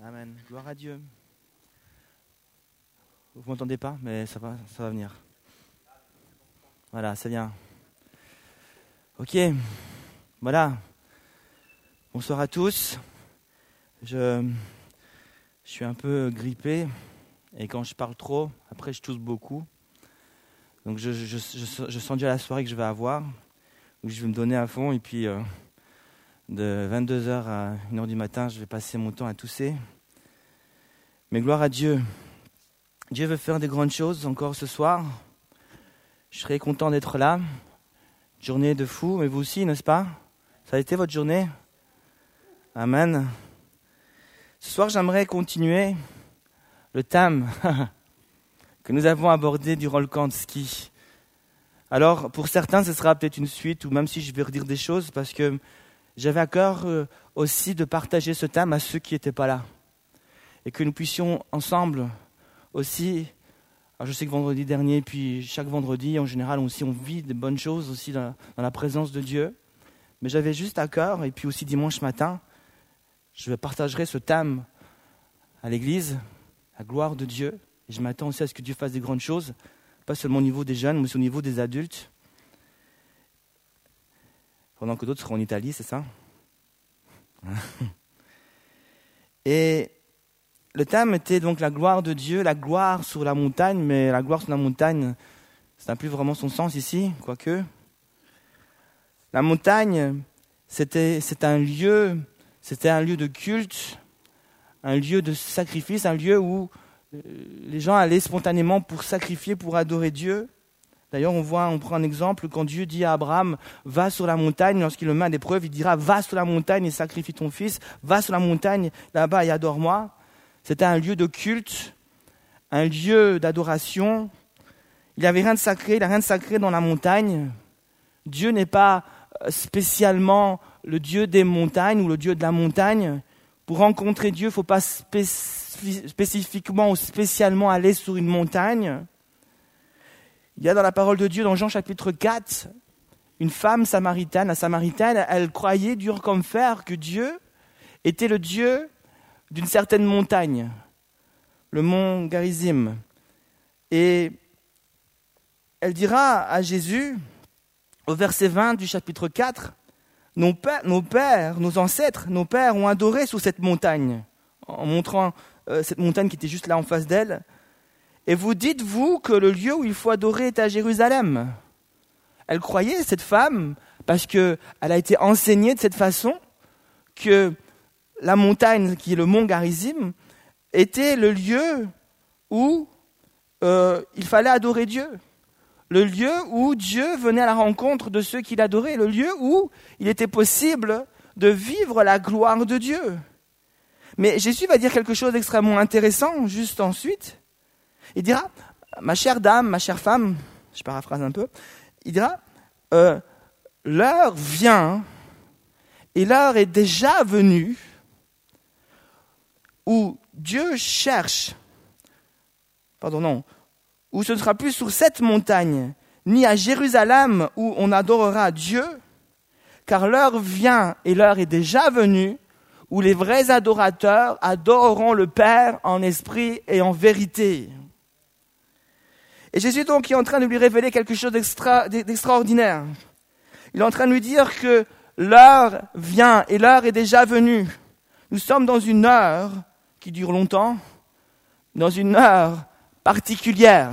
Amen. Gloire à Dieu. Vous m'entendez pas, mais ça va, ça va venir. Voilà, c'est bien. Ok, voilà. Bonsoir à tous. Je, suis un peu grippé et quand je parle trop, après je tousse beaucoup. Donc je, sens déjà la soirée que je vais avoir, où je vais me donner à fond et puis euh, de 22h à 1h du matin, je vais passer mon temps à tousser. Mais gloire à Dieu. Dieu veut faire des grandes choses encore ce soir. Je serai content d'être là. Journée de fou, mais vous aussi, n'est-ce pas? Ça a été votre journée? Amen. Ce soir, j'aimerais continuer le thème que nous avons abordé durant le camp ski. Alors, pour certains, ce sera peut-être une suite, ou même si je vais redire des choses, parce que j'avais à cœur euh, aussi de partager ce thème à ceux qui n'étaient pas là. Et que nous puissions ensemble aussi, je sais que vendredi dernier, puis chaque vendredi, en général, aussi, on vit des bonnes choses aussi dans, la présence de Dieu. Mais j'avais juste à cœur, et puis aussi dimanche matin, je partagerai ce thème à l'église, la gloire de Dieu. Et je m'attends aussi à ce que Dieu fasse des grandes choses, pas seulement au niveau des jeunes, mais aussi au niveau des adultes pendant que d'autres seront en Italie, c'est ça Et le thème était donc la gloire de Dieu, la gloire sur la montagne, mais la gloire sur la montagne, ça n'a plus vraiment son sens ici, quoique. La montagne, c'était, c'est un lieu, c'était un lieu de culte, un lieu de sacrifice, un lieu où euh, les gens allaient spontanément pour sacrifier, pour adorer Dieu. D'ailleurs, on voit, on prend un exemple, quand Dieu dit à Abraham, va sur la montagne, lorsqu'il le met à l'épreuve, il dira, va sur la montagne et sacrifie ton fils, va sur la montagne là-bas et adore-moi. C'était un lieu de culte, un lieu d'adoration. Il n'y avait rien de sacré, il n'y a rien de sacré dans la montagne. Dieu n'est pas euh, spécialement le Dieu des montagnes ou le Dieu de la montagne. Pour rencontrer Dieu, il ne faut pas spécifiquement ou spécialement aller sur une montagne. Il y a dans la parole de Dieu, dans Jean chapitre 4, une femme samaritaine. La samaritaine, elle croyait dur comme fer que Dieu était le Dieu d'une certaine montagne, le mont Garizim. Et elle dira à Jésus, au verset 20 du chapitre 4, nos pères, nos, ancêtres, nos pères ont adoré sous cette montagne, en montrant euh, cette montagne qui était juste là en face d'elle. Et vous dites, vous, que le lieu où il faut adorer est à Jérusalem? Elle croyait, cette femme, parce qu'elle a été enseignée de cette façon, que la montagne, qui est le mont Garizim, était le lieu où euh, il fallait adorer Dieu. Le lieu où Dieu venait à la rencontre de ceux qui l'adoraient. Le lieu où il était possible de vivre la gloire de Dieu. Mais Jésus va dire quelque chose d'extrêmement intéressant juste ensuite. Il dira, ma chère dame, ma chère femme, je paraphrase un peu, il dira, euh, l'heure vient, et l'heure est déjà venue, où Dieu cherche, pardon, non, où ce ne sera plus sur cette montagne, ni à Jérusalem où on adorera Dieu, car l'heure vient et l'heure est déjà venue où les vrais adorateurs adoreront le Père en esprit et en vérité. Et Jésus donc est en train de lui révéler quelque chose d'extraordinaire. Il est en train de lui dire que l'heure vient et l'heure est déjà venue. Nous sommes dans une heure qui dure longtemps, dans une heure particulière.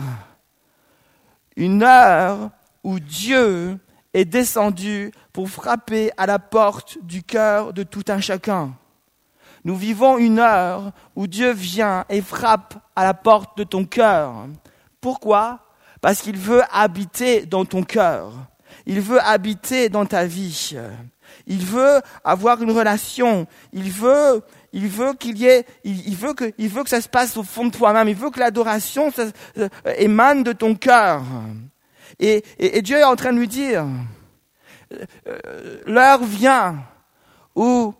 Une heure où Dieu est descendu pour frapper à la porte du cœur de tout un chacun. Nous vivons une heure où Dieu vient et frappe à la porte de ton cœur. Pourquoi? Parce qu'il veut habiter dans ton cœur. Il veut habiter dans ta vie. Il veut avoir une relation. Il veut, il veut qu'il y ait, il, veut que, il veut que ça se passe au fond de toi-même. Il veut que l'adoration euh, émane de ton cœur. Et, et, Dieu est en train de lui dire, euh, l'heure vient où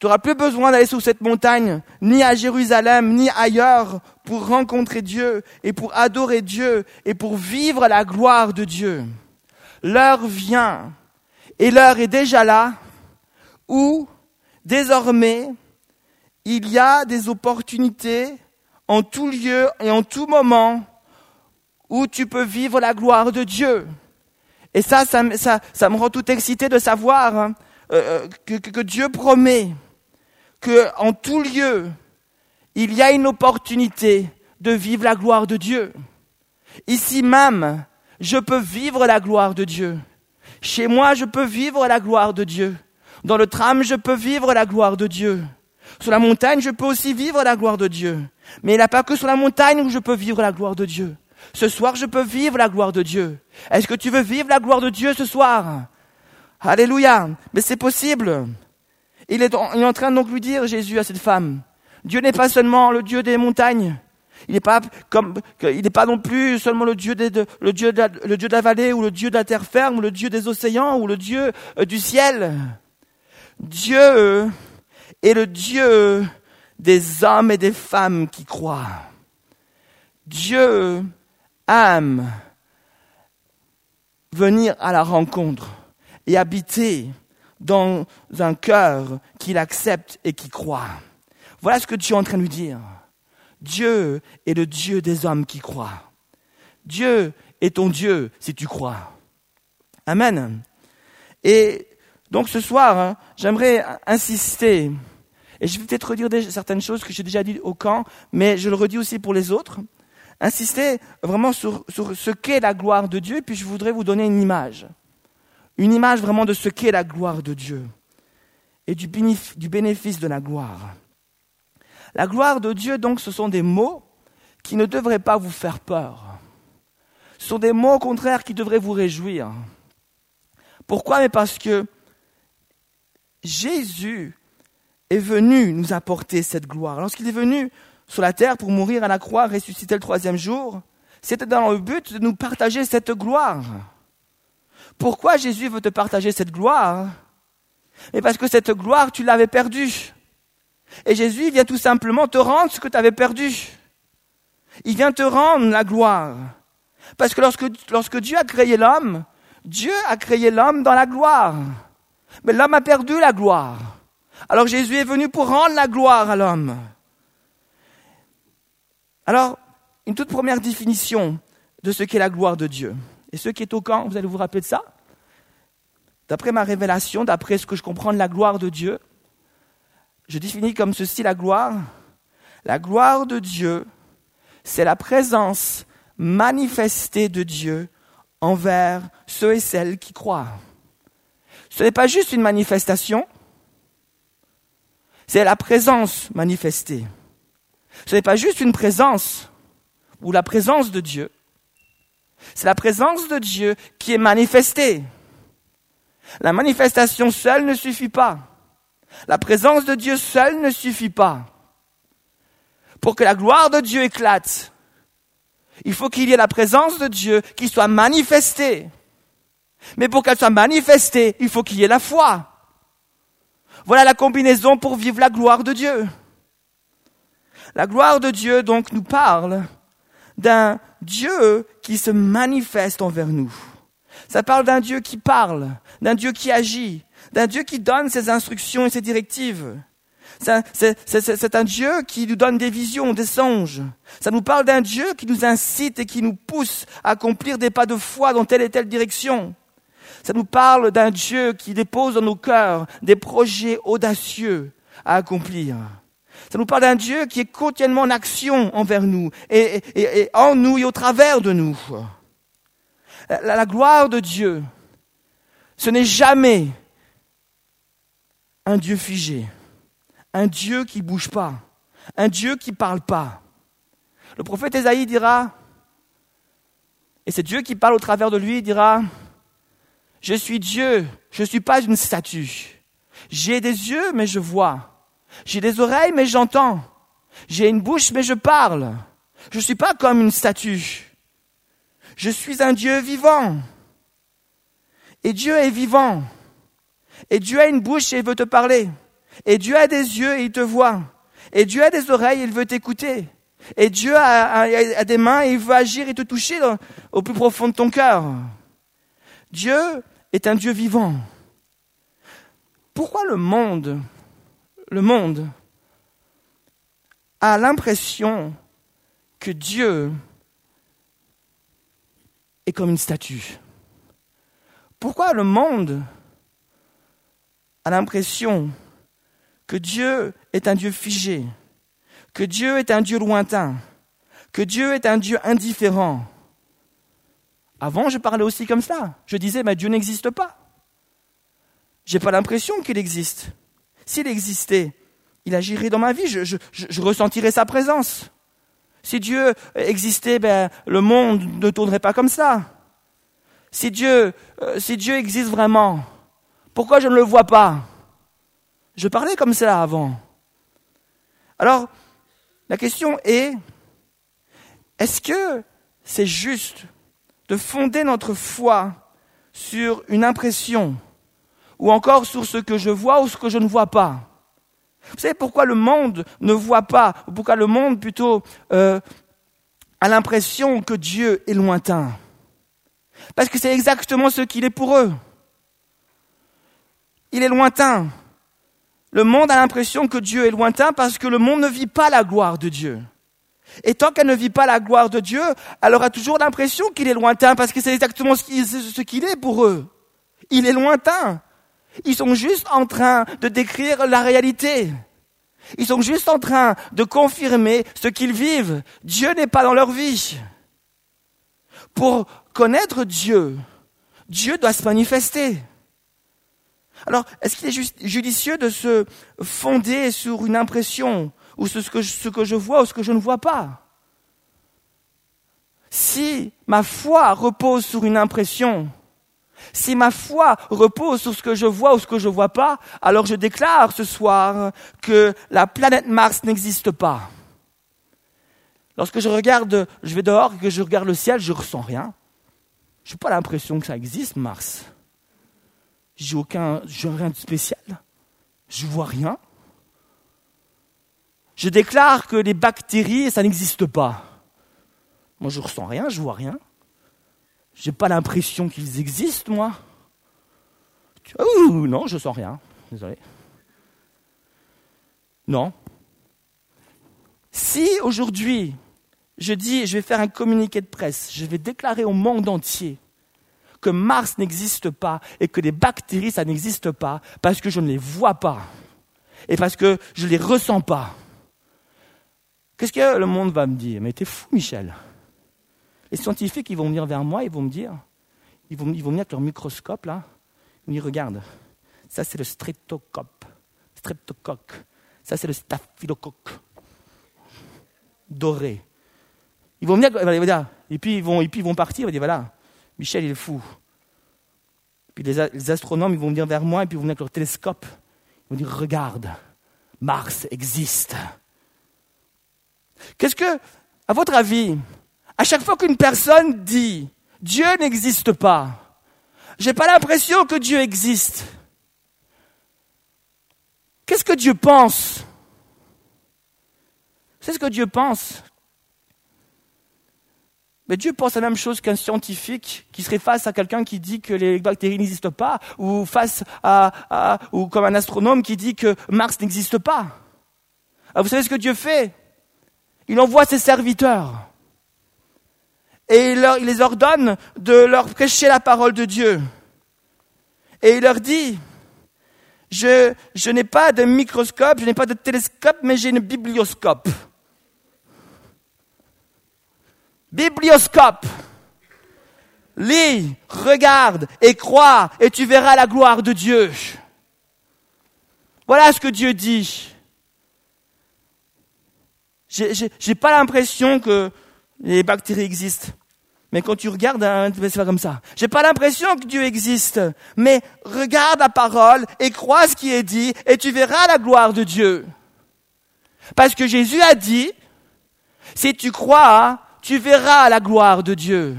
tu n'auras plus besoin d'aller sur cette montagne, ni à Jérusalem, ni ailleurs, pour rencontrer Dieu et pour adorer Dieu et pour vivre la gloire de Dieu. L'heure vient, et l'heure est déjà là, où désormais il y a des opportunités en tout lieu et en tout moment où tu peux vivre la gloire de Dieu. Et ça, ça, me rend tout excité de savoir hein, euh, euh, que, Dieu promet que en tout lieu, il y a une opportunité de vivre la gloire de Dieu. Ici même, je peux vivre la gloire de Dieu. Chez moi, je peux vivre la gloire de Dieu. Dans le tram, je peux vivre la gloire de Dieu. Sur la montagne, je peux aussi vivre la gloire de Dieu. Mais il n'y a pas que sur la montagne où je peux vivre la gloire de Dieu. Ce soir, je peux vivre la gloire de Dieu. Est-ce que tu veux vivre la gloire de Dieu ce soir? Alléluia. Mais c'est possible. Il est, en train de lui dire, Jésus, à cette femme, Dieu n'est pas seulement le Dieu des montagnes. Il n'est pas il non plus seulement le Dieu de la vallée ou le Dieu de la terre ferme ou le Dieu des océans ou le Dieu euh, du ciel. Dieu est le Dieu des hommes et des femmes qui croient. Dieu aime venir à la rencontre et habiter dans un cœur qu'il accepte et qui croit. Voilà ce que Dieu est en train de lui dire. Dieu est le Dieu des hommes qui croient. Dieu est ton Dieu si tu crois. Amen. Et donc ce soir, hein, j'aimerais insister, et je vais peut-être redire certaines choses que j'ai déjà dites au camp, mais je le redis aussi pour les autres. Insister vraiment sur ce qu'est la gloire de Dieu, et puis je voudrais vous donner une image. Une image vraiment de ce qu'est la gloire de Dieu et du bénéfice de la gloire. La gloire de Dieu, donc, ce sont des mots qui ne devraient pas vous faire peur. Ce sont des mots, au contraire, qui devraient vous réjouir. Pourquoi? Mais parce que Jésus est venu nous apporter cette gloire. Lorsqu'il est venu sur la terre pour mourir à la croix, ressusciter le troisième jour, c'était dans le but de nous partager cette gloire. Pourquoi Jésus veut te partager cette gloire? Mais parce que cette gloire, tu l'avais perdue. Et Jésus vient tout simplement te rendre ce que tu avais perdu. Il vient te rendre la gloire. Parce que lorsque, lorsque Dieu a créé l'homme, Dieu a créé l'homme dans la gloire. Mais l'homme a perdu la gloire. Alors Jésus est venu pour rendre la gloire à l'homme. Alors, une toute première définition de ce qu'est la gloire de Dieu. Et ce qui est au camp, vous allez vous rappeler de ça D'après ma révélation, d'après ce que je comprends de la gloire de Dieu, je définis comme ceci la gloire. La gloire de Dieu, c'est la présence manifestée de Dieu envers ceux et celles qui croient. Ce n'est pas juste une manifestation, c'est la présence manifestée. Ce n'est pas juste une présence ou la présence de Dieu, c'est la présence de Dieu qui est manifestée. La manifestation seule ne suffit pas. La présence de Dieu seule ne suffit pas. Pour que la gloire de Dieu éclate, il faut qu'il y ait la présence de Dieu qui soit manifestée. Mais pour qu'elle soit manifestée, il faut qu'il y ait la foi. Voilà la combinaison pour vivre la gloire de Dieu. La gloire de Dieu, donc, nous parle d'un Dieu qui se manifeste envers nous. Ça parle d'un Dieu qui parle, d'un Dieu qui agit, d'un Dieu qui donne ses instructions et ses directives. C'est un Dieu qui nous donne des visions, des songes. Ça nous parle d'un Dieu qui nous incite et qui nous pousse à accomplir des pas de foi dans telle et telle direction. Ça nous parle d'un Dieu qui dépose dans nos cœurs des projets audacieux à accomplir. Ça nous parle d'un Dieu qui est quotidiennement en action envers nous et, en nous et au travers de nous. La, gloire de Dieu, ce n'est jamais un Dieu figé, un Dieu qui bouge pas, un Dieu qui parle pas. Le prophète Esaïe dira, et c'est Dieu qui parle au travers de lui, dira, je suis Dieu, je ne suis pas une statue. J'ai des yeux, mais je vois. J'ai des oreilles, mais j'entends. J'ai une bouche, mais je parle. Je ne suis pas comme une statue. Je suis un Dieu vivant. Et Dieu est vivant. Et Dieu a une bouche et il veut te parler. Et Dieu a des yeux et il te voit. Et Dieu a des oreilles et il veut t'écouter. Et Dieu a, des mains et il veut agir et te toucher au plus profond de ton cœur. Dieu est un Dieu vivant. Pourquoi le monde, le monde, a l'impression que Dieu est comme une statue Pourquoi le monde a l'impression que Dieu est un Dieu figé, que Dieu est un Dieu lointain, que Dieu est un Dieu indifférent? Avant, je parlais aussi comme ça. Je disais, mais Dieu n'existe pas. J'ai pas l'impression qu'il existe. S'il existait, il agirait dans ma vie, je, ressentirais sa présence. Si Dieu existait, ben, le monde ne tournerait pas comme ça. Si Dieu, euh, si Dieu existe vraiment, pourquoi je ne le vois pas? Je parlais comme ça avant. Alors, la question est, est-ce que c'est juste de fonder notre foi sur une impression ou encore sur ce que je vois ou ce que je ne vois pas. Vous savez pourquoi le monde ne voit pas, ou pourquoi le monde plutôt euh, a l'impression que Dieu est lointain? Parce que c'est exactement ce qu'il est pour eux. Il est lointain. Le monde a l'impression que Dieu est lointain parce que le monde ne vit pas la gloire de Dieu. Et tant qu'elle ne vit pas la gloire de Dieu, elle aura toujours l'impression qu'il est lointain parce que c'est exactement ce qu'il est pour eux. Il est lointain. Ils sont juste en train de décrire la réalité. Ils sont juste en train de confirmer ce qu'ils vivent. Dieu n'est pas dans leur vie. Pour connaître Dieu, Dieu doit se manifester. Alors, est-ce qu'il est judicieux de se fonder sur une impression ou sur ce que, ce que je vois ou ce que je ne vois pas? Si ma foi repose sur une impression, si ma foi repose sur ce que je vois ou ce que je ne vois pas, alors je déclare ce soir que la planète Mars n'existe pas. Lorsque je regarde, je vais dehors et que je regarde le ciel, je ressens rien. Je n'ai pas l'impression que ça existe, Mars. J'ai aucun, j'ai rien de spécial. Je vois rien. Je déclare que les bactéries, ça n'existe pas. Moi, je ressens rien, je vois rien. J'ai pas l'impression qu'ils existent, moi. Ouh, non, je sens rien. Désolé. Non. Si aujourd'hui, je dis, je vais faire un communiqué de presse, je vais déclarer au monde entier que Mars n'existe pas et que les bactéries, ça n'existe pas, parce que je ne les vois pas et parce que je ne les ressens pas. Qu'est-ce que le monde va me dire? Mais t'es fou, Michel. Les scientifiques, ils vont venir vers moi, ils vont me dire, ils vont, ils vont venir avec leur microscope, là, ils vont dire, regarde, ça c'est le streptocoque, streptocoque, ça c'est le staphylocoque, doré. Ils vont venir, et puis ils vont, et puis ils vont partir, ils vont dire, voilà, Michel il est fou. Puis les, les astronomes, ils vont venir vers moi, et puis ils vont venir avec leur télescope, ils vont dire, regarde, Mars existe. Qu'est-ce que, à votre avis, à chaque fois qu'une personne dit Dieu n'existe pas, j'ai pas l'impression que Dieu existe. Qu'est-ce que Dieu pense? C'est ce que Dieu pense. Mais Dieu pense la même chose qu'un scientifique qui serait face à quelqu'un qui dit que les bactéries n'existent pas, ou face à, ou comme un astronome qui dit que Mars n'existe pas. Alors vous savez ce que Dieu fait? Il envoie ses serviteurs et il, les ordonne de leur prêcher la parole de Dieu. Et il leur dit, je, n'ai pas de microscope, je n'ai pas de télescope, mais j'ai une biblioscope. Biblioscope. Lis, regarde et crois, et tu verras la gloire de Dieu. Voilà ce que Dieu dit. J'ai pas l'impression que les bactéries existent. Mais quand tu regardes, c'est pas comme ça. J'ai pas l'impression que Dieu existe. Mais regarde la parole et crois ce qui est dit et tu verras la gloire de Dieu. Parce que Jésus a dit, si tu crois, tu verras la gloire de Dieu.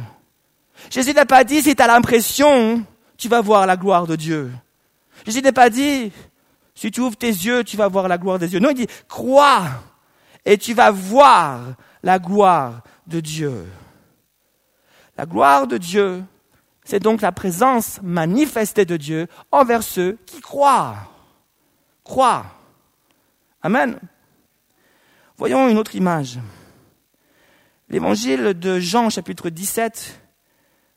Jésus n'a pas dit, si tu as l'impression, tu vas voir la gloire de Dieu. Jésus n'a pas dit, si tu ouvres tes yeux, tu vas voir la gloire de Dieu. Non, il dit, crois et tu vas voir la gloire de Dieu. La gloire de Dieu, c'est donc la présence manifestée de Dieu envers ceux qui croient. Croient. Amen. Voyons une autre image. L'évangile de Jean, chapitre 17.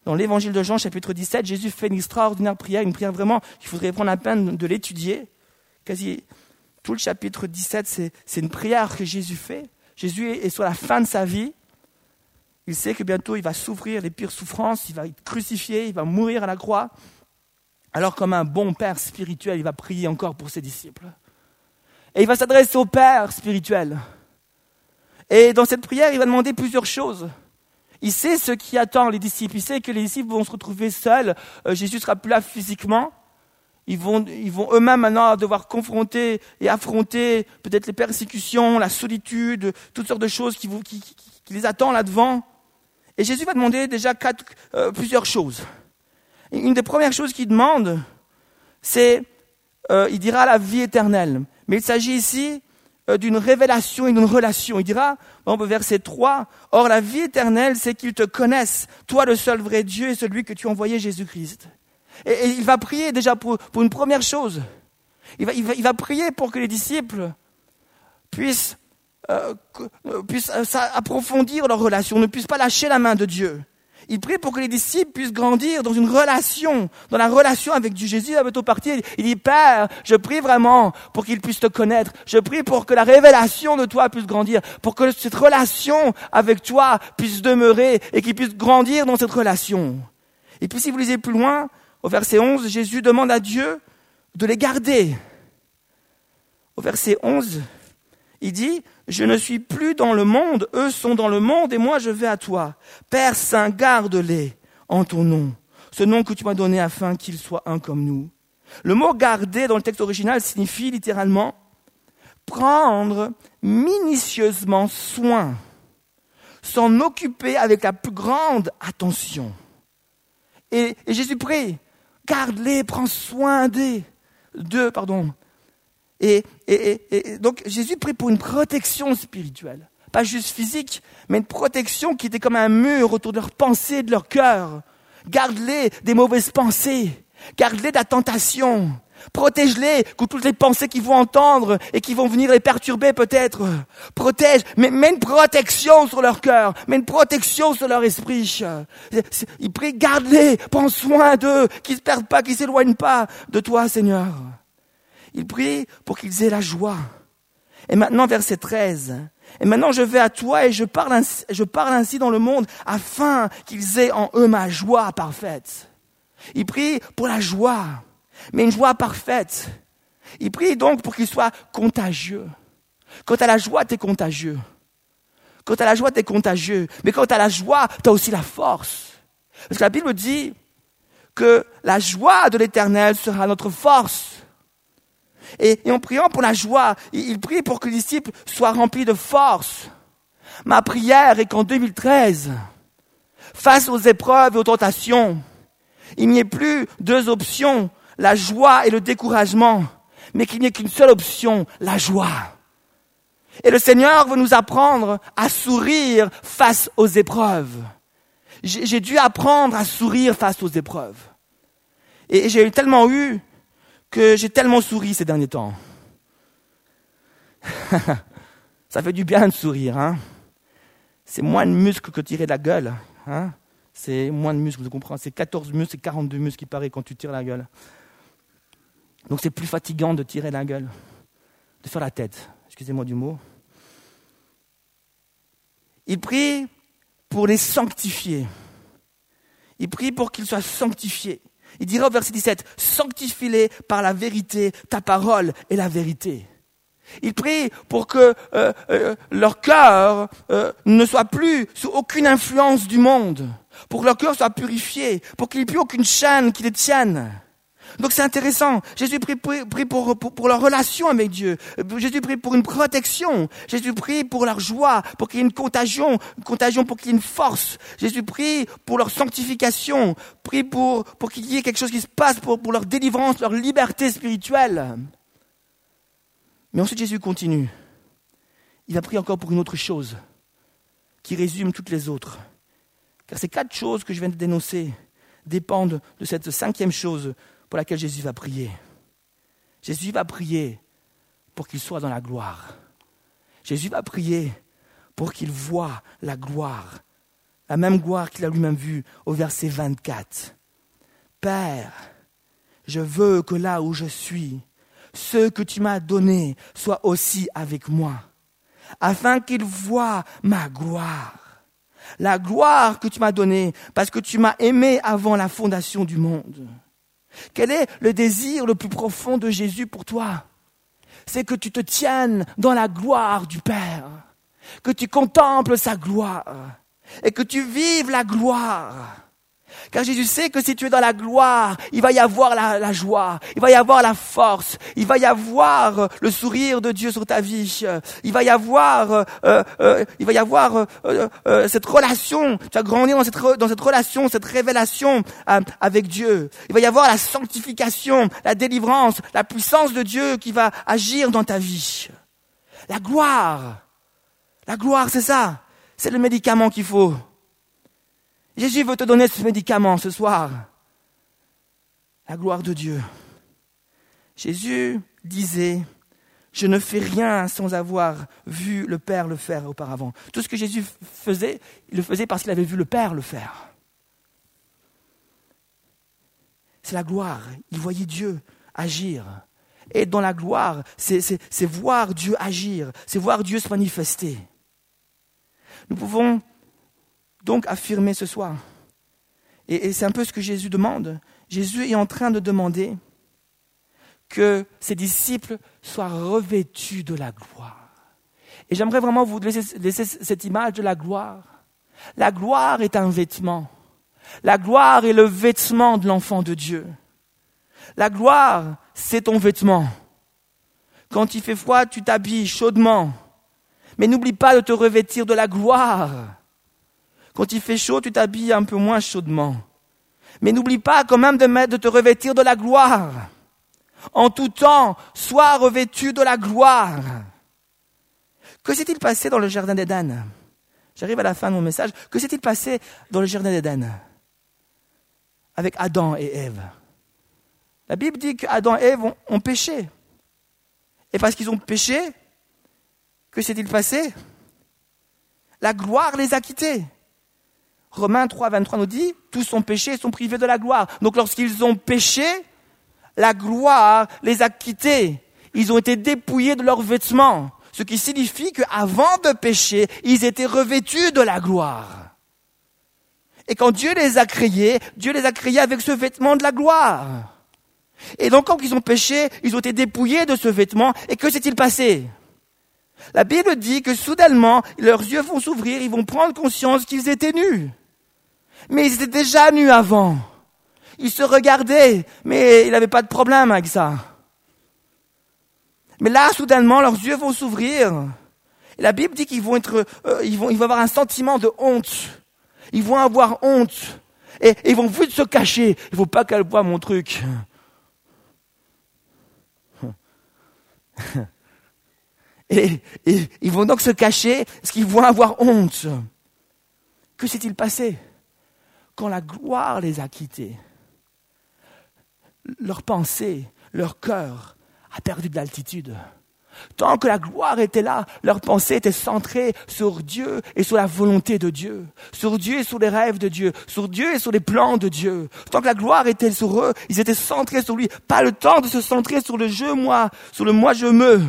Dans l'évangile de Jean, chapitre 17, Jésus fait une extraordinaire prière, une prière vraiment qu'il faudrait prendre la peine de l'étudier. Quasi tout le chapitre 17, c'est une prière que Jésus fait. Jésus est sur la fin de sa vie. Il sait que bientôt il va souffrir les pires souffrances, il va être crucifié, il va mourir à la croix. Alors comme un bon père spirituel, il va prier encore pour ses disciples. Et il va s'adresser au Père spirituel. Et dans cette prière, il va demander plusieurs choses. Il sait ce qui attend les disciples. Il sait que les disciples vont se retrouver seuls. Euh, Jésus sera plus là physiquement. Ils vont, ils vont eux-mêmes maintenant devoir confronter et affronter peut-être les persécutions, la solitude, toutes sortes de choses qui, qui, les attendent là-devant. Et Jésus va demander déjà quatre, euh, plusieurs choses. une des premières choses qu'il demande, c'est, euh, il dira la vie éternelle. Mais il s'agit ici euh, d'une révélation et d'une relation. Il dira, dans verset 3, Or la vie éternelle, c'est qu'ils te connaissent, toi le seul vrai Dieu et celui que tu as envoyé Jésus-Christ. Et, il va prier déjà pour, pour une première chose. Il va, il, va, il va prier pour que les disciples puissent euh, euh, puissent euh, approfondir leur relation, ne puissent pas lâcher la main de Dieu. Il prie pour que les disciples puissent grandir dans une relation, dans la relation avec Dieu. Jésus va bientôt partir. Il dit, Père, je prie vraiment pour qu'ils puissent te connaître. Je prie pour que la révélation de toi puisse grandir, pour que cette relation avec toi puisse demeurer et qu'ils puissent grandir dans cette relation. Et puis si vous lisez plus loin, au verset 11, Jésus demande à Dieu de les garder. Au verset 11, il dit, je ne suis plus dans le monde, eux sont dans le monde et moi je vais à toi. Père Saint, garde-les en ton nom, ce nom que tu m'as donné afin qu'ils soient un comme nous. Le mot garder dans le texte original signifie littéralement prendre minutieusement soin, s'en occuper avec la plus grande attention. Et, Jésus prie, garde-les, prends soin d'eux, d'eux, pardon, et, donc Jésus prie pour une protection spirituelle, pas juste physique, mais une protection qui était comme un mur autour de leurs pensées, de leur cœur. Garde-les des mauvaises pensées, garde-les de la tentation, protège-les contre toutes les pensées qu'ils vont entendre et qui vont venir les perturber peut-être. Protège, mais mets une protection sur leur cœur, mets une protection sur leur esprit. Il prie, garde-les, prends soin d'eux, qu'ils ne se perdent pas, qu'ils ne s'éloignent pas de toi, Seigneur. Il prie pour qu'ils aient la joie. Et maintenant, verset 13. Et maintenant, je vais à toi et je parle ainsi, je parle ainsi dans le monde afin qu'ils aient en eux ma joie parfaite. Il prie pour la joie, mais une joie parfaite. Il prie donc pour qu'il soit contagieux. Quand as la joie, tu es contagieux. Quand as la joie, tu es contagieux. Mais quand as la joie, tu as aussi la force. Parce que la Bible dit que la joie de l'éternel sera notre force. Et, en priant pour la joie, il, prie pour que les disciples soient remplis de force. Ma prière est qu'en 2013, face aux épreuves et aux tentations, il n'y ait plus deux options, la joie et le découragement, mais qu'il n'y ait qu'une seule option, la joie. Et le Seigneur veut nous apprendre à sourire face aux épreuves. J'ai dû apprendre à sourire face aux épreuves. Et j'ai tellement eu j'ai tellement souri ces derniers temps. Ça fait du bien de sourire, hein. C'est moins de muscles que tirer la gueule, hein. C'est moins de muscles, vous comprenez C'est 14 muscles, c'est 42 muscles qui paraît quand tu tires la gueule. Donc c'est plus fatigant de tirer la gueule, de faire la tête. Excusez-moi du mot. Il prie pour les sanctifier. Il prie pour qu'ils soient sanctifiés. Il dira au verset 17, sanctifie-les par la vérité, ta parole est la vérité. Il prie pour que euh, euh, leur cœur euh, ne soit plus sous aucune influence du monde, pour que leur cœur soit purifié, pour qu'il n'y ait plus aucune chaîne qui les tienne. Donc c'est intéressant. Jésus prie, pour, leur relation avec Dieu. Jésus prie pour une protection. Jésus prie pour leur joie, pour qu'il y ait une contagion, une contagion pour qu'il y ait une force. Jésus prie pour leur sanctification. Prie pour, qu'il y ait quelque chose qui se passe pour, pour leur délivrance, leur liberté spirituelle. Mais ensuite Jésus continue. Il a prié encore pour une autre chose qui résume toutes les autres. Car ces quatre choses que je viens de dénoncer dépendent de cette cinquième chose pour laquelle Jésus va prier. Jésus va prier pour qu'il soit dans la gloire. Jésus va prier pour qu'il voie la gloire, la même gloire qu'il a lui-même vue au verset 24. Père, je veux que là où je suis, ce que tu m'as donné soit aussi avec moi, afin qu'il voie ma gloire. La gloire que tu m'as donnée parce que tu m'as aimé avant la fondation du monde. Quel est le désir le plus profond de Jésus pour toi? C'est que tu te tiennes dans la gloire du Père, que tu contemples sa gloire et que tu vives la gloire. Car Jésus sait que si tu es dans la gloire, il va y avoir la, joie, il va y avoir la force, il va y avoir le sourire de Dieu sur ta vie, il va y avoir, euh, euh, il va y avoir euh, cette relation, tu vas grandir dans cette, dans cette relation, cette révélation avec Dieu. Il va y avoir la sanctification, la délivrance, la puissance de Dieu qui va agir dans ta vie. La gloire, la gloire, c'est ça, c'est le médicament qu'il faut. Jésus veut te donner ce médicament ce soir. La gloire de Dieu. Jésus disait, je ne fais rien sans avoir vu le Père le faire auparavant. Tout ce que Jésus faisait, il le faisait parce qu'il avait vu le Père le faire. C'est la gloire. Il voyait Dieu agir. Et dans la gloire, c'est voir Dieu agir, c'est voir Dieu se manifester. Nous pouvons donc affirmer ce soir. Et, c'est un peu ce que Jésus demande. Jésus est en train de demander que ses disciples soient revêtus de la gloire. Et j'aimerais vraiment vous laisser, laisser cette image de la gloire. La gloire est un vêtement. La gloire est le vêtement de l'enfant de Dieu. La gloire, c'est ton vêtement. Quand il fait froid, tu t'habilles chaudement. Mais n'oublie pas de te revêtir de la gloire. Quand il fait chaud, tu t'habilles un peu moins chaudement. Mais n'oublie pas quand même de, mettre, de te revêtir de la gloire. En tout temps, sois revêtu de la gloire. Que s'est-il passé dans le jardin d'Éden? J'arrive à la fin de mon message. Que s'est-il passé dans le jardin d'Éden? Avec Adam et Ève La Bible dit qu'Adam et Ève ont, ont péché. Et parce qu'ils ont péché, que s'est-il passé? La gloire les a quittés. Romains 3, 23 nous dit, tous ont péché et sont privés de la gloire. Donc lorsqu'ils ont péché, la gloire les a quittés. Ils ont été dépouillés de leurs vêtements. Ce qui signifie qu'avant de pécher, ils étaient revêtus de la gloire. Et quand Dieu les a créés, Dieu les a créés avec ce vêtement de la gloire. Et donc quand ils ont péché, ils ont été dépouillés de ce vêtement. Et que s'est-il passé? La Bible dit que soudainement, leurs yeux vont s'ouvrir, ils vont prendre conscience qu'ils étaient nus. Mais ils étaient déjà nus avant. Ils se regardaient, mais ils n'avaient pas de problème avec ça. Mais là, soudainement, leurs yeux vont s'ouvrir. La Bible dit qu'ils euh, vont avoir un sentiment de honte. Ils vont avoir honte. Et, ils vont vite se cacher. Il ne faut pas qu'elle voie mon truc. Et, et, ils vont donc se cacher parce qu'ils vont avoir honte. Que s'est-il passé? Quand la gloire les a quittés, leur pensée, leur cœur a perdu de l'altitude. Tant que la gloire était là, leur pensée était centrée sur Dieu et sur la volonté de Dieu, sur Dieu et sur les rêves de Dieu, sur Dieu et sur les plans de Dieu. Tant que la gloire était sur eux, ils étaient centrés sur lui. Pas le temps de se centrer sur le je moi, sur le moi je me.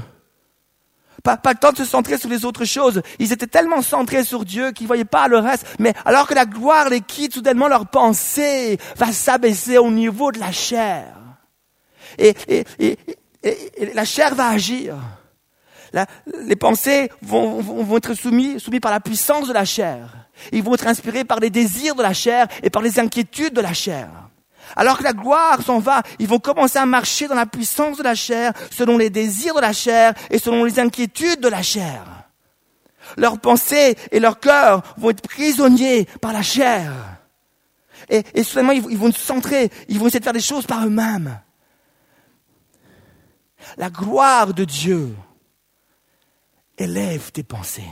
Pas, pas le temps de se centrer sur les autres choses. Ils étaient tellement centrés sur Dieu qu'ils ne voyaient pas le reste. Mais alors que la gloire les quitte, soudainement leur pensée va s'abaisser au niveau de la chair. Et, la chair va agir. Les pensées vont être soumises, soumises par la puissance de la chair. Ils vont être inspirés par les désirs de la chair et par les inquiétudes de la chair. Alors que la gloire s'en va, ils vont commencer à marcher dans la puissance de la chair, selon les désirs de la chair et selon les inquiétudes de la chair. Leurs pensées et leurs cœurs vont être prisonniers par la chair. Et, et seulement ils vont se centrer, ils vont essayer de faire des choses par eux-mêmes. La gloire de Dieu élève tes pensées.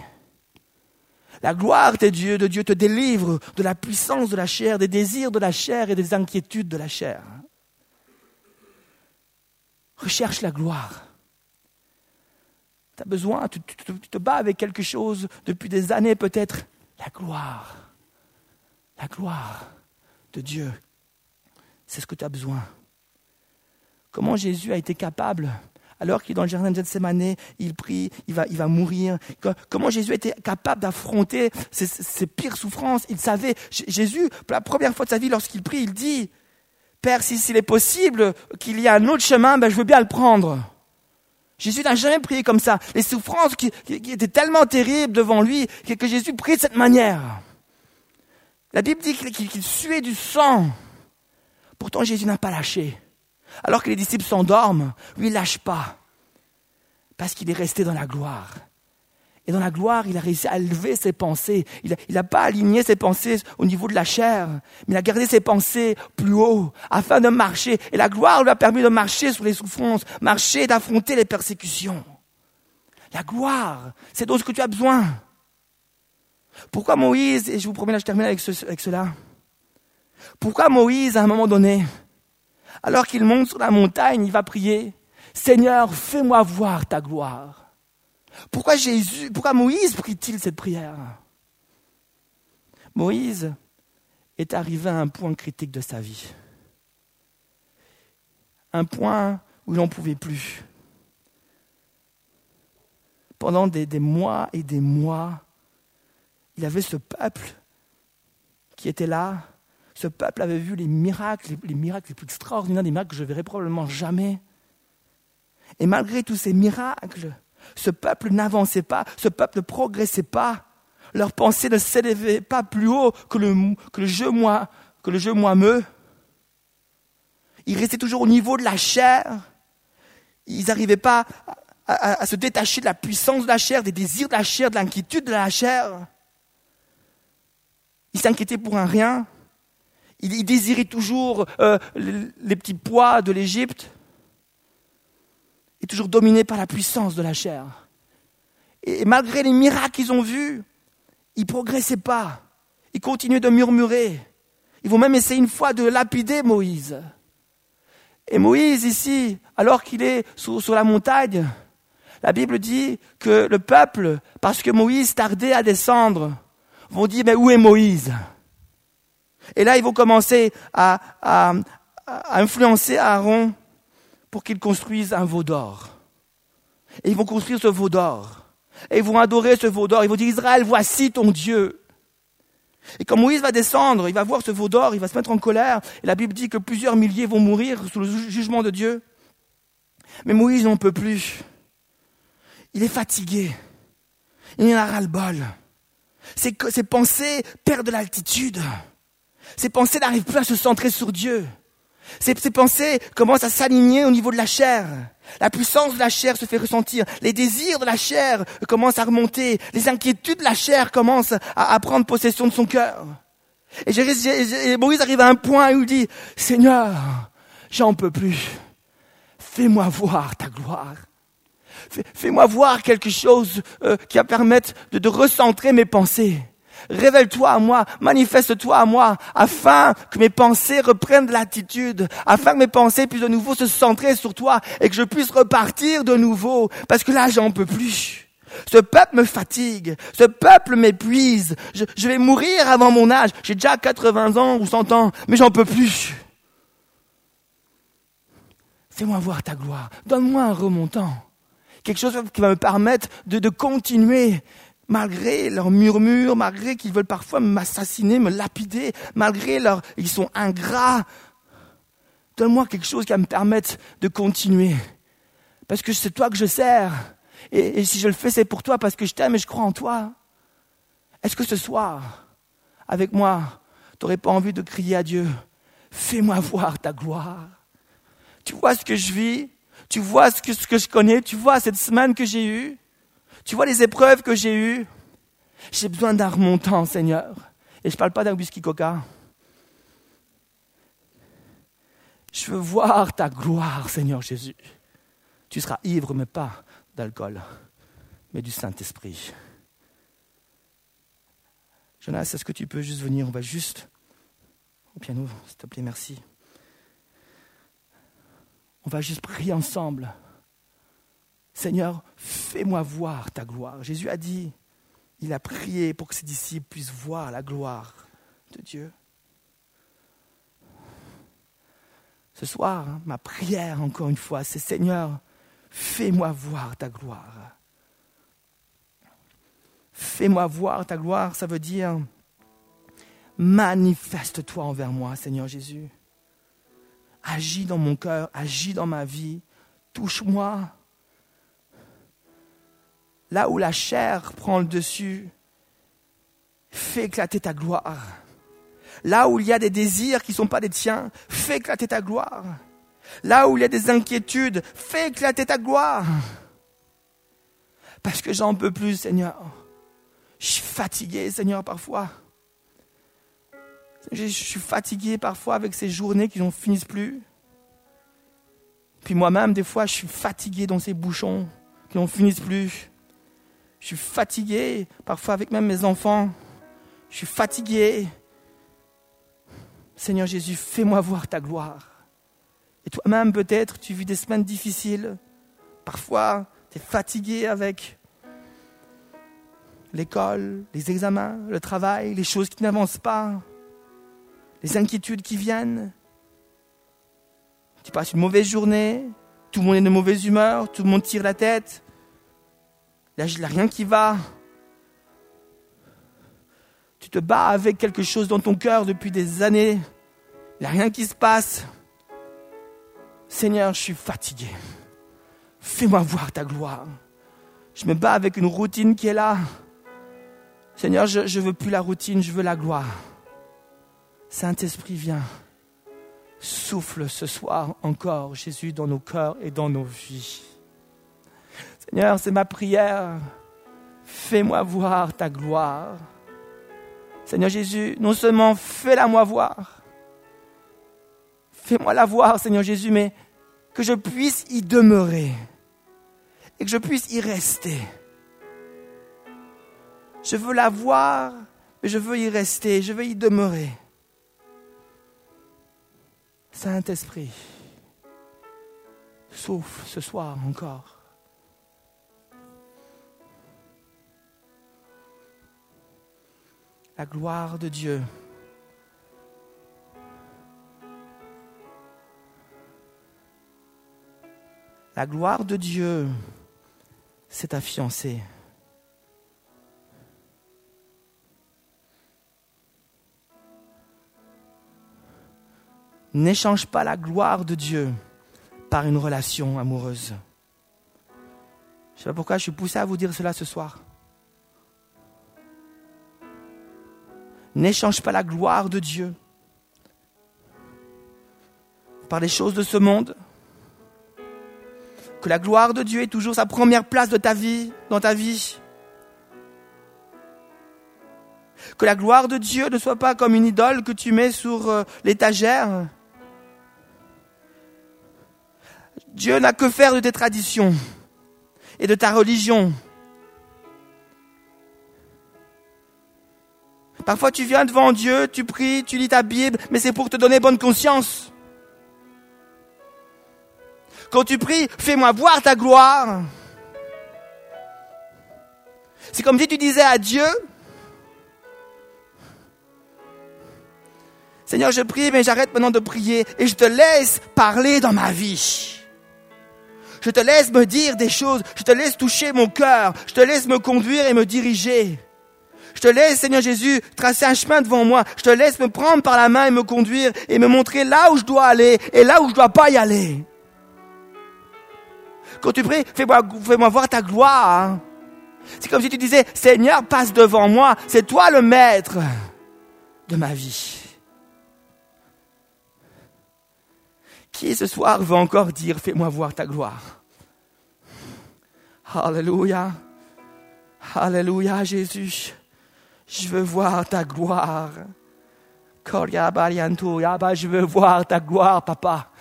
La gloire de Dieu, de Dieu te délivre de la puissance de la chair, des désirs de la chair et des inquiétudes de la chair. Recherche la gloire. Tu as besoin, tu, te bats avec quelque chose depuis des années peut-être. La gloire. La gloire de Dieu. C'est ce que tu as besoin. Comment Jésus a été capable, alors qu'il est dans le jardin de Gethsemane, il prie, il va, il va mourir. Comment Jésus été capable d'affronter ses, pires souffrances? Il savait, Jésus, pour la première fois de sa vie, lorsqu'il prie, il dit, Père, si s'il est possible qu'il y ait un autre chemin, ben, je veux bien le prendre. Jésus n'a jamais prié comme ça. Les souffrances qui, étaient tellement terribles devant lui que, Jésus prie de cette manière. La Bible dit qu'il suait du sang. Pourtant, Jésus n'a pas lâché. Alors que les disciples s'endorment, lui, il lâche pas. Parce qu'il est resté dans la gloire. Et dans la gloire, il a réussi à élever ses pensées. Il n'a pas aligné ses pensées au niveau de la chair, mais il a gardé ses pensées plus haut afin de marcher. Et la gloire lui a permis de marcher sous les souffrances, marcher, d'affronter les persécutions. La gloire, c'est ce que tu as besoin. Pourquoi Moïse, et je vous promets là, je termine avec cela. Pourquoi Moïse, à un moment donné, alors qu'il monte sur la montagne, il va prier, Seigneur, fais-moi voir ta gloire. Pourquoi Jésus, pourquoi Moïse prie-t-il cette prière? Moïse est arrivé à un point critique de sa vie. Un point où il n'en pouvait plus. Pendant des, mois et des mois, il avait ce peuple qui était là. Ce peuple avait vu les miracles, les, les miracles les plus extraordinaires, des miracles que je verrai probablement jamais. Et malgré tous ces miracles, ce peuple n'avançait pas, ce peuple ne progressait pas. Leur pensée ne s'élevait pas plus haut que le, que le jeu moi, que le jeu moi-même. Ils restaient toujours au niveau de la chair. Ils n'arrivaient pas à, se détacher de la puissance de la chair, des désirs de la chair, de l'inquiétude de la chair. Ils s'inquiétaient pour un rien. Ils, désiraient toujours euh, les petits poids de l'Égypte est toujours dominé par la puissance de la chair. Et malgré les miracles qu'ils ont vus, ils ne progressaient pas. Ils continuaient de murmurer. Ils vont même essayer une fois de lapider Moïse. Et Moïse, ici, alors qu'il est sur, la montagne, la Bible dit que le peuple, parce que Moïse tardait à descendre, vont dire, mais où est Moïse? Et là, ils vont commencer à, influencer Aaron pour qu'ils construisent un veau d'or. Et ils vont construire ce veau d'or. Et ils vont adorer ce veau d'or. Ils vont dire, Israël, voici ton Dieu. Et quand Moïse va descendre, il va voir ce veau d'or, il va se mettre en colère. Et la Bible dit que plusieurs milliers vont mourir sous le jugement de Dieu. Mais Moïse n'en peut plus. Il est fatigué. Il en a ras-le-bol. Ses, ses pensées perdent l'altitude. Ses pensées n'arrivent plus à se centrer sur Dieu. Ces, pensées commencent à s'aligner au niveau de la chair. La puissance de la chair se fait ressentir. Les désirs de la chair commencent à remonter. Les inquiétudes de la chair commencent à, prendre possession de son cœur. Et, Moïse arrive à un point où il dit, Seigneur, j'en peux plus. Fais-moi voir ta gloire. Fais-moi voir quelque chose euh, qui va permettre de recentrer mes pensées. Révèle-toi à moi, manifeste-toi à moi, afin que mes pensées reprennent de l'attitude, afin que mes pensées puissent de nouveau se centrer sur toi et que je puisse repartir de nouveau, parce que là, j'en peux plus. Ce peuple me fatigue, ce peuple m'épuise, je, vais mourir avant mon âge, j'ai déjà 80 ans ou 100 ans, mais j'en peux plus. Fais-moi voir ta gloire, donne-moi un remontant, quelque chose qui va me permettre de continuer malgré leurs murmures, malgré qu'ils veulent parfois m'assassiner, me lapider, malgré leur, ils sont ingrats. Donne-moi quelque chose qui va me permettre de continuer. Parce que c'est toi que je sers. Et, si je le fais, c'est pour toi, parce que je t'aime et je crois en toi. Est-ce que ce soir, avec moi, tu n'aurais pas envie de crier à Dieu, fais-moi voir ta gloire. Tu vois ce que je vis, tu vois ce que je connais, tu vois cette semaine que j'ai eue. Tu vois les épreuves que j'ai eues? J'ai besoin d'un remontant, Seigneur. Et je ne parle pas d'un whisky coca. Je veux voir ta gloire, Seigneur Jésus. Tu seras ivre, mais pas d'alcool, mais du Saint-Esprit. Jonas, est-ce que tu peux juste venir? On va juste au piano, s'il te plaît, merci. On va juste prier ensemble. Seigneur, fais-moi voir ta gloire. Jésus a dit, il a prié pour que ses disciples puissent voir la gloire de Dieu. Ce soir, hein, ma prière, encore une fois, c'est Seigneur, fais-moi voir ta gloire. Fais-moi voir ta gloire, ça veut dire manifeste-toi envers moi, Seigneur Jésus. Agis dans mon cœur, agis dans ma vie, touche-moi. Là où la chair prend le dessus, fais éclater ta gloire. Là où il y a des désirs qui ne sont pas des tiens, fais éclater ta gloire. Là où il y a des inquiétudes, fais éclater ta gloire. Parce que j'en peux plus, Seigneur. Je suis fatigué, Seigneur, parfois. Je suis fatigué parfois avec ces journées qui n'en finissent plus. Puis moi-même, des fois, je suis fatigué dans ces bouchons qui n'en finissent plus. Je suis fatigué parfois avec même mes enfants. Je suis fatigué. Seigneur Jésus, fais-moi voir ta gloire. Et toi-même, peut-être, tu vis des semaines difficiles. Parfois, tu es fatigué avec l'école, les examens, le travail, les choses qui n'avancent pas, les inquiétudes qui viennent. Tu passes une mauvaise journée, tout le monde est de mauvaise humeur, tout le monde tire la tête. Là, il n'y a rien qui va. Tu te bats avec quelque chose dans ton cœur depuis des années. Il n'y a rien qui se passe. Seigneur, je suis fatigué. Fais-moi voir ta gloire. Je me bats avec une routine qui est là. Seigneur, je ne veux plus la routine, je veux la gloire. Saint-Esprit, viens. Souffle ce soir encore, Jésus, dans nos cœurs et dans nos vies. Seigneur, c'est ma prière. Fais-moi voir ta gloire. Seigneur Jésus, non seulement fais-la moi voir, fais-moi la voir, Seigneur Jésus, mais que je puisse y demeurer et que je puisse y rester. Je veux la voir, mais je veux y rester, je veux y demeurer. Saint-Esprit, souffle ce soir encore. La gloire de Dieu. La gloire de Dieu, c'est ta fiancée. N'échange pas la gloire de Dieu par une relation amoureuse. Je ne sais pas pourquoi je suis poussé à vous dire cela ce soir. N'échange pas la gloire de Dieu par les choses de ce monde. Que la gloire de Dieu est toujours sa première place de ta vie, dans ta vie. Que la gloire de Dieu ne soit pas comme une idole que tu mets sur euh, l'étagère Dieu n'a que faire de tes traditions et de ta religion. Parfois tu viens devant Dieu, tu pries, tu lis ta Bible, mais c'est pour te donner bonne conscience. Quand tu pries, fais-moi voir ta gloire. C'est comme si tu disais à Dieu, Seigneur, je prie, mais j'arrête maintenant de prier et je te laisse parler dans ma vie. Je te laisse me dire des choses. Je te laisse toucher mon cœur. Je te laisse me conduire et me diriger. Je te laisse, Seigneur Jésus, tracer un chemin devant moi. Je te laisse me prendre par la main et me conduire et me montrer là où je dois aller et là où je dois pas y aller. Quand tu pries, fais-moi, voir ta gloire. C'est comme si tu disais, Seigneur, passe devant moi. C'est toi le maître de ma vie. Qui ce soir veut encore dire, fais-moi voir ta gloire? Alléluia. Alléluia, Jésus. Je veux voir ta gloire. Je veux voir ta gloire, papa.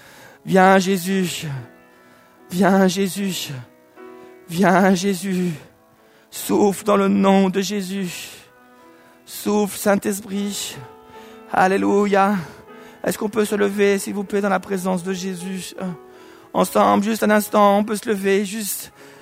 Viens, Jésus. Viens, Jésus. Viens, Jésus. Souffle dans le nom de Jésus. Souffle, Saint-Esprit. Alléluia. Est-ce qu'on peut se lever, s'il vous plaît, dans la présence de Jésus? Ensemble, juste un instant, on peut se lever, juste